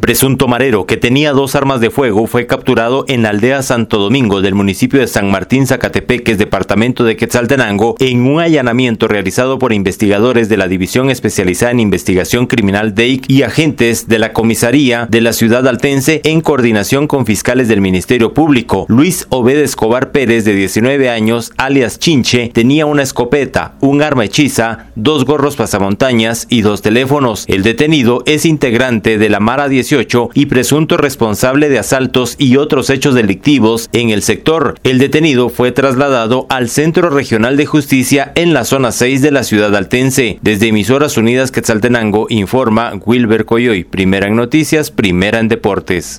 Un presunto marero que tenía dos armas de fuego fue capturado en la aldea Santo Domingo del municipio de San Martín Zacatepeques, departamento de Quetzaltenango, en un allanamiento realizado por investigadores de la División Especializada en Investigación Criminal DEIC y agentes de la comisaría de la ciudad altense en coordinación con fiscales del Ministerio Público. Luis Obed Escobar Pérez, de 19 años, alias Chinche, tenía una escopeta, un arma hechiza, dos gorros pasamontañas y dos teléfonos. El detenido es integrante de la Mara 18 y presunto responsable de asaltos y otros hechos delictivos en el sector. El detenido fue trasladado al Centro Regional de Justicia en la zona 6 de la ciudad altense. Desde Emisoras Unidas Quetzaltenango informa Wilber Coyoy, primera en noticias, primera en deportes.